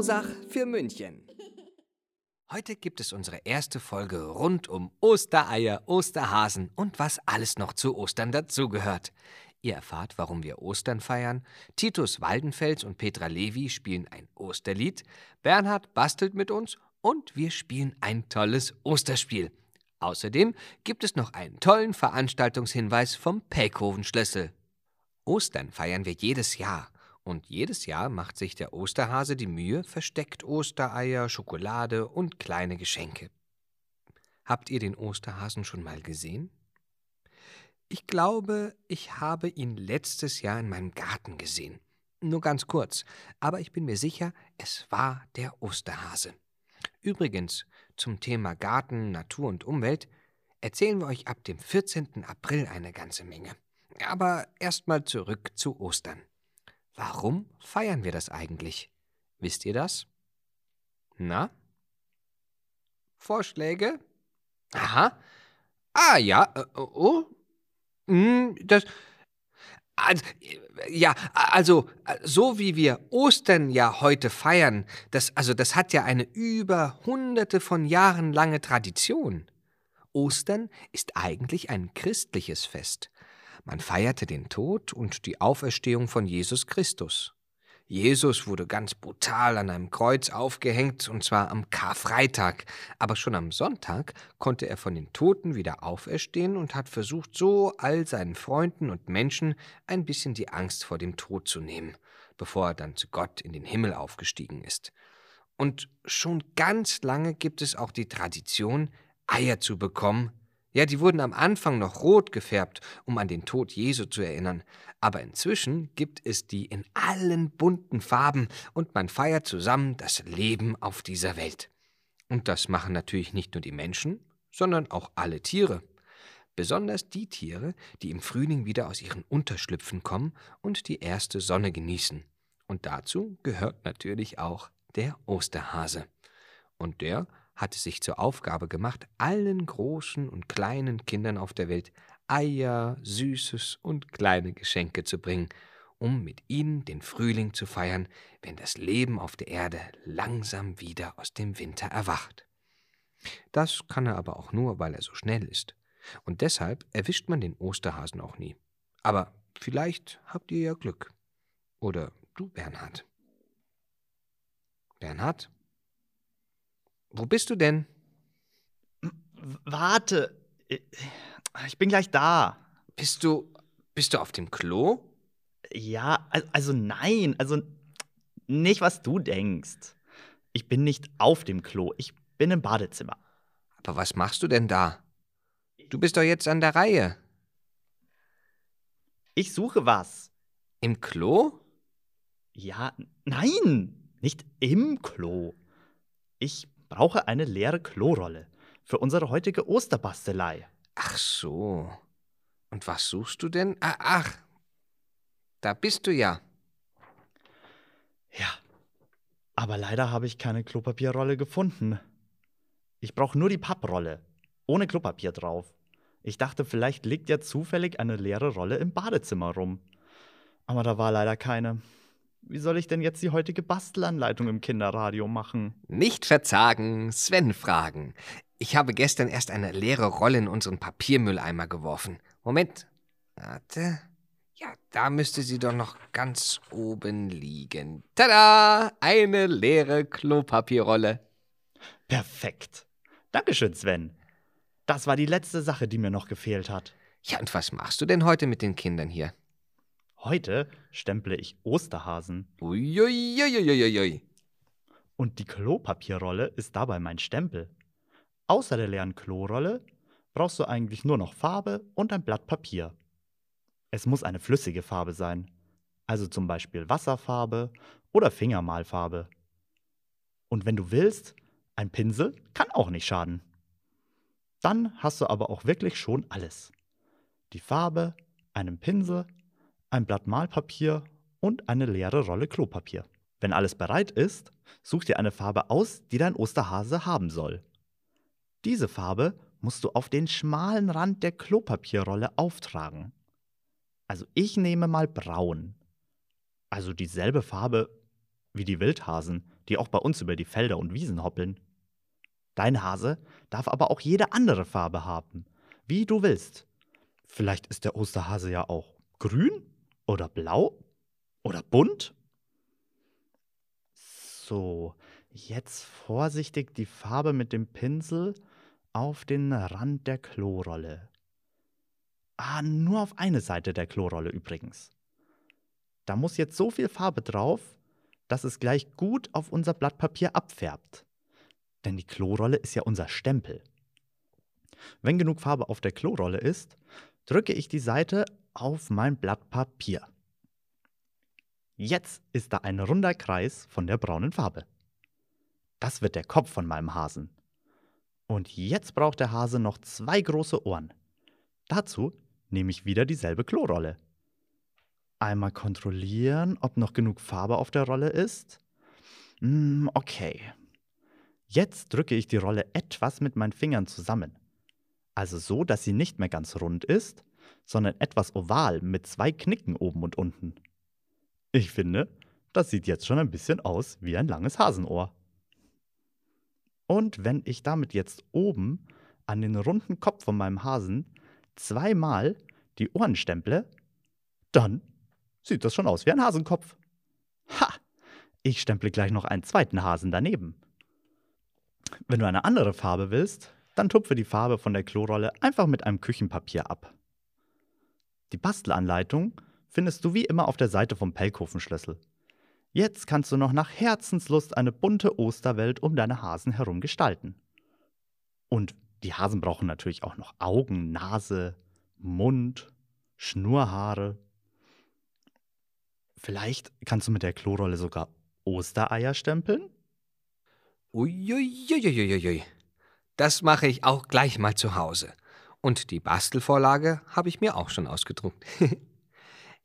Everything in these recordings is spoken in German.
Aus Mosach für München. Heute gibt es unsere erste Folge rund um Ostereier, Osterhasen und was alles noch zu Ostern dazugehört. Ihr erfahrt, warum wir Ostern feiern. Titus Waldenfels und Petra Levi spielen ein Osterlied. Bernhard bastelt mit uns und wir spielen ein tolles Osterspiel. Außerdem gibt es noch einen tollen Veranstaltungshinweis vom Pelkhoven-Schlüssel. Ostern feiern wir jedes Jahr. Und jedes Jahr macht sich der Osterhase die Mühe, versteckt Ostereier, Schokolade und kleine Geschenke. Habt ihr den Osterhasen schon mal gesehen? Ich glaube, ich habe ihn letztes Jahr in meinem Garten gesehen. Nur ganz kurz, aber ich bin mir sicher, es war der Osterhase. Übrigens, zum Thema Garten, Natur und Umwelt erzählen wir euch ab dem 14. April eine ganze Menge. Aber erstmal zurück zu Ostern. Warum feiern wir das eigentlich? Wisst ihr das? Na? Vorschläge? Aha. Ah ja, äh, oh. Hm, das. Also, ja, also, so wie wir Ostern ja heute feiern, das, also, das hat ja eine über hunderte von Jahren lange Tradition. Ostern ist eigentlich ein christliches Fest. Man feierte den Tod und die Auferstehung von Jesus Christus. Jesus wurde ganz brutal an einem Kreuz aufgehängt, und zwar am Karfreitag. Aber schon am Sonntag konnte er von den Toten wieder auferstehen und hat versucht, so all seinen Freunden und Menschen ein bisschen die Angst vor dem Tod zu nehmen, bevor er dann zu Gott in den Himmel aufgestiegen ist. Und schon ganz lange gibt es auch die Tradition, Eier zu bekommen, ja, die wurden am Anfang noch rot gefärbt, um an den Tod Jesu zu erinnern, aber inzwischen gibt es die in allen bunten Farben und man feiert zusammen das Leben auf dieser Welt. Und das machen natürlich nicht nur die Menschen, sondern auch alle Tiere. Besonders die Tiere, die im Frühling wieder aus ihren Unterschlüpfen kommen und die erste Sonne genießen. Und dazu gehört natürlich auch der Osterhase. Und der hat es sich zur Aufgabe gemacht, allen großen und kleinen Kindern auf der Welt Eier, Süßes und kleine Geschenke zu bringen, um mit ihnen den Frühling zu feiern, wenn das Leben auf der Erde langsam wieder aus dem Winter erwacht. Das kann er aber auch nur, weil er so schnell ist. Und deshalb erwischt man den Osterhasen auch nie. Aber vielleicht habt ihr ja Glück. Oder du, Bernhard. Bernhard? Wo bist du denn? Warte. Ich bin gleich da. Bist du. Bist du auf dem Klo? Ja, also nein. Also nicht, was du denkst. Ich bin nicht auf dem Klo. Ich bin im Badezimmer. Aber was machst du denn da? Du bist doch jetzt an der Reihe. Ich suche was. Im Klo? Ja, nein, nicht im Klo. Ich brauche eine leere Klorolle für unsere heutige Osterbastelei. Ach so. Und was suchst du denn? Ah, ach, da bist du ja. Ja, aber leider habe ich keine Klopapierrolle gefunden. Ich brauche nur die Papprolle, ohne Klopapier drauf. Ich dachte, vielleicht liegt ja zufällig eine leere Rolle im Badezimmer rum. Aber da war leider keine. Wie soll ich denn jetzt die heutige Bastelanleitung im Kinderradio machen? Nicht verzagen, Sven fragen. Ich habe gestern erst eine leere Rolle in unseren Papiermülleimer geworfen. Moment. Warte. Ja, da müsste sie doch noch ganz oben liegen. Tada! Eine leere Klopapierrolle. Perfekt. Dankeschön, Sven. Das war die letzte Sache, die mir noch gefehlt hat. Ja, und was machst du denn heute mit den Kindern hier? Heute stemple ich Osterhasen. Uiuiuiuiui. Und die Klopapierrolle ist dabei mein Stempel. Außer der leeren Klorolle brauchst du eigentlich nur noch Farbe und ein Blatt Papier. Es muss eine flüssige Farbe sein. also zum Beispiel Wasserfarbe oder Fingermalfarbe. Und wenn du willst, ein Pinsel kann auch nicht schaden. Dann hast du aber auch wirklich schon alles. Die Farbe, einen Pinsel, ein Blatt Malpapier und eine leere Rolle Klopapier. Wenn alles bereit ist, such dir eine Farbe aus, die dein Osterhase haben soll. Diese Farbe musst du auf den schmalen Rand der Klopapierrolle auftragen. Also ich nehme mal braun. Also dieselbe Farbe wie die Wildhasen, die auch bei uns über die Felder und Wiesen hoppeln. Dein Hase darf aber auch jede andere Farbe haben, wie du willst. Vielleicht ist der Osterhase ja auch grün oder blau oder bunt. So, jetzt vorsichtig die Farbe mit dem Pinsel auf den Rand der Klorolle. Ah, nur auf eine Seite der Klorolle übrigens. Da muss jetzt so viel Farbe drauf, dass es gleich gut auf unser Blatt Papier abfärbt. Denn die Klorolle ist ja unser Stempel. Wenn genug Farbe auf der Klorolle ist, drücke ich die Seite auf mein Blatt Papier. Jetzt ist da ein runder Kreis von der braunen Farbe. Das wird der Kopf von meinem Hasen. Und jetzt braucht der Hase noch zwei große Ohren. Dazu nehme ich wieder dieselbe Klorolle. Einmal kontrollieren, ob noch genug Farbe auf der Rolle ist. Hm, okay. Jetzt drücke ich die Rolle etwas mit meinen Fingern zusammen. Also so, dass sie nicht mehr ganz rund ist, sondern etwas oval mit zwei Knicken oben und unten. Ich finde, das sieht jetzt schon ein bisschen aus wie ein langes Hasenohr. Und wenn ich damit jetzt oben an den runden Kopf von meinem Hasen zweimal die Ohren stemple, dann sieht das schon aus wie ein Hasenkopf. Ha! Ich stemple gleich noch einen zweiten Hasen daneben. Wenn du eine andere Farbe willst, dann tupfe die Farbe von der Klorolle einfach mit einem Küchenpapier ab. Die Bastelanleitung findest du wie immer auf der Seite vom Pelkhofenschlüssel. Jetzt kannst du noch nach Herzenslust eine bunte Osterwelt um deine Hasen herum gestalten. Und die Hasen brauchen natürlich auch noch Augen, Nase, Mund, Schnurhaare. Vielleicht kannst du mit der Klorolle sogar Ostereier stempeln? Uiuiuiuiui. Das mache ich auch gleich mal zu Hause. Und die Bastelvorlage habe ich mir auch schon ausgedruckt.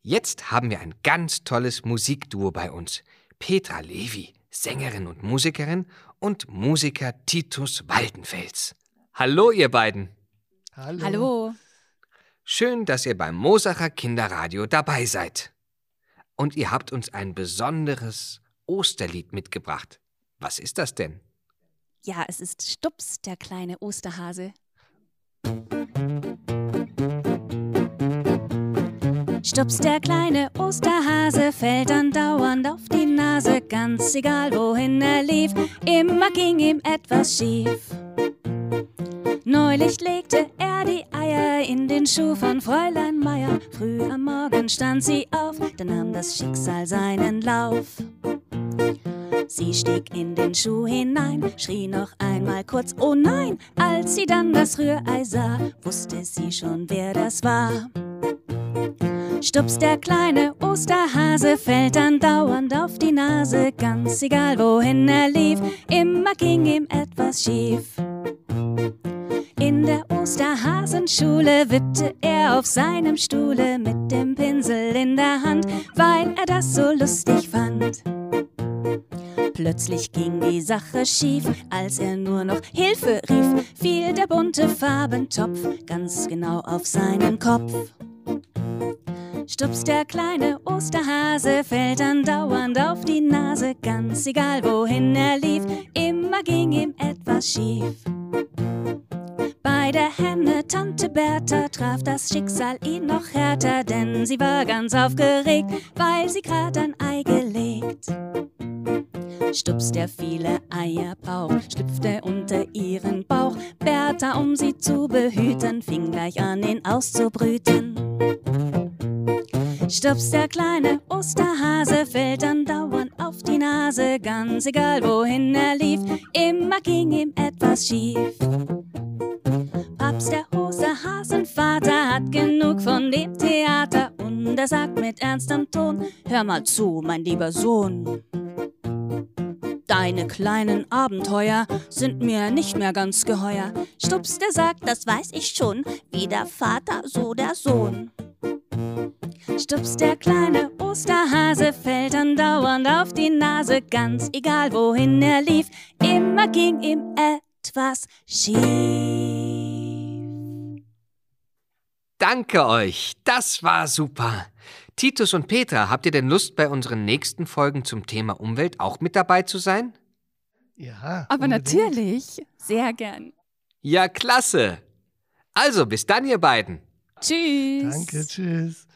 Jetzt haben wir ein ganz tolles Musikduo bei uns. Petra Levi, Sängerin und Musikerin, und Musiker Titus Waldenfels. Hallo, ihr beiden. Hallo. Hallo. Schön, dass ihr beim Mosacher Kinderradio dabei seid. Und ihr habt uns ein besonderes Osterlied mitgebracht. Was ist das denn? Ja, es ist Stups, der kleine Osterhase. Stups, der kleine Osterhase, fällt andauernd auf die Nase, ganz egal wohin er lief, immer ging ihm etwas schief. Neulich legte er die Eier in den Schuh von Fräulein Meier. Früh am Morgen stand sie auf, dann nahm das Schicksal seinen Lauf. Sie stieg in den Schuh hinein, schrie noch einmal kurz, oh nein! Als sie dann das Rührei sah, wusste sie schon, wer das war. Stups, der kleine Osterhase, fällt andauernd auf die Nase, ganz egal wohin er lief, immer ging ihm etwas schief. In der Osterhasenschule wippte er auf seinem Stuhle mit dem Pinsel in der Hand, weil er das so lustig fand. Plötzlich ging die Sache schief, als er nur noch Hilfe rief, fiel der bunte Farbentopf ganz genau auf seinen Kopf. Stups, der kleine Osterhase, fällt andauernd auf die Nase, ganz egal wohin er lief, immer ging ihm etwas schief. Bei der Henne Tante Bertha traf das Schicksal ihn noch härter, denn sie war ganz aufgeregt, weil sie grad ein Ei gelegt. Stups, der viele Eier braucht, schlüpfte unter ihren Bauch. Bertha, um sie zu behüten, fing gleich an, ihn auszubrüten. Stups, der kleine Osterhase, fällt andauernd auf die Nase, ganz egal wohin er lief, immer ging ihm etwas schief. Papst, der Osterhasenvater, hat genug von dem Theater und er sagt mit ernstem Ton, hör mal zu, mein lieber Sohn. Deine kleinen Abenteuer sind mir nicht mehr ganz geheuer. Stups, der sagt, das weiß ich schon, wie der Vater, so der Sohn. Stups, der kleine Osterhase fällt andauernd auf die Nase, ganz egal wohin er lief, immer ging ihm etwas schief. Danke euch, das war super. Titus und Petra, habt ihr denn Lust, bei unseren nächsten Folgen zum Thema Umwelt auch mit dabei zu sein? Ja. Aber unbedingt. natürlich. Sehr gern. Ja, klasse. Also, bis dann, ihr beiden. Tschüss. Danke, tschüss.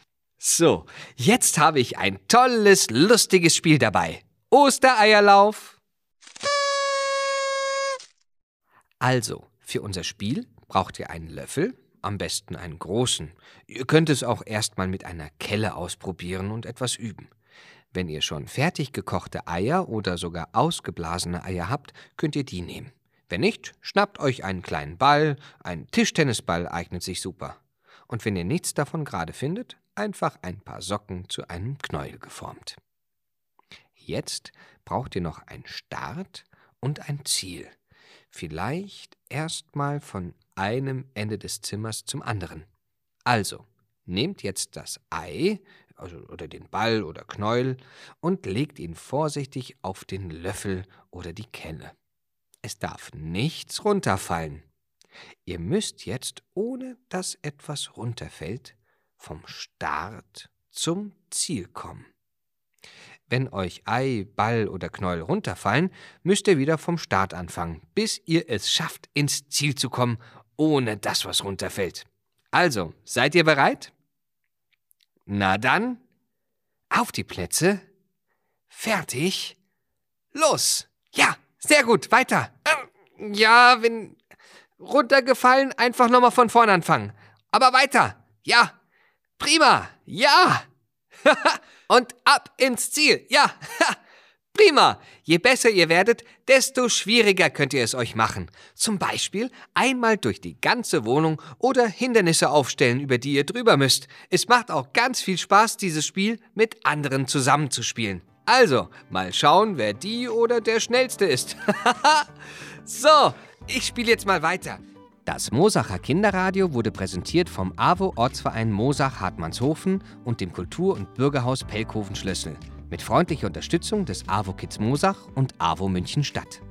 So, jetzt habe ich ein tolles, lustiges Spiel dabei. Ostereierlauf. Also, für unser Spiel braucht ihr einen Löffel, am besten einen großen. Ihr könnt es auch erstmal mit einer Kelle ausprobieren und etwas üben. Wenn ihr schon fertig gekochte Eier oder sogar ausgeblasene Eier habt, könnt ihr die nehmen. Wenn nicht, schnappt euch einen kleinen Ball, ein Tischtennisball eignet sich super. Und wenn ihr nichts davon gerade findet, einfach ein paar Socken zu einem Knäuel geformt. Jetzt braucht ihr noch einen Start und ein Ziel. Vielleicht erstmal von einem Ende des Zimmers zum anderen. Also, nehmt jetzt das Ei, also, oder den Ball oder Knäuel, und legt ihn vorsichtig auf den Löffel oder die Kelle. Es darf nichts runterfallen. Ihr müsst jetzt, ohne dass etwas runterfällt, vom Start zum Ziel kommen. Wenn euch Ei, Ball oder Knäuel runterfallen, müsst ihr wieder vom Start anfangen, bis ihr es schafft, ins Ziel zu kommen, ohne dass was runterfällt. Also, seid ihr bereit? Na dann, auf die Plätze, fertig, los! Ja, sehr gut, weiter. Ja, wenn runtergefallen, einfach nochmal von vorn anfangen. Aber weiter, ja, prima, ja! Und ab ins Ziel. Ja, prima. Je besser ihr werdet, desto schwieriger könnt ihr es euch machen. Zum Beispiel einmal durch die ganze Wohnung oder Hindernisse aufstellen, über die ihr drüber müsst. Es macht auch ganz viel Spaß, dieses Spiel mit anderen zusammenzuspielen. Also, mal schauen, wer die oder der Schnellste ist. so, ich spiele jetzt mal weiter. Das Mosacher Kinderradio wurde präsentiert vom AWO Ortsverein Mosach Hartmannshofen und dem Kultur- und Bürgerhaus Pelkoven Schlössel mit freundlicher Unterstützung des AWO Kids Mosach und AWO München Stadt.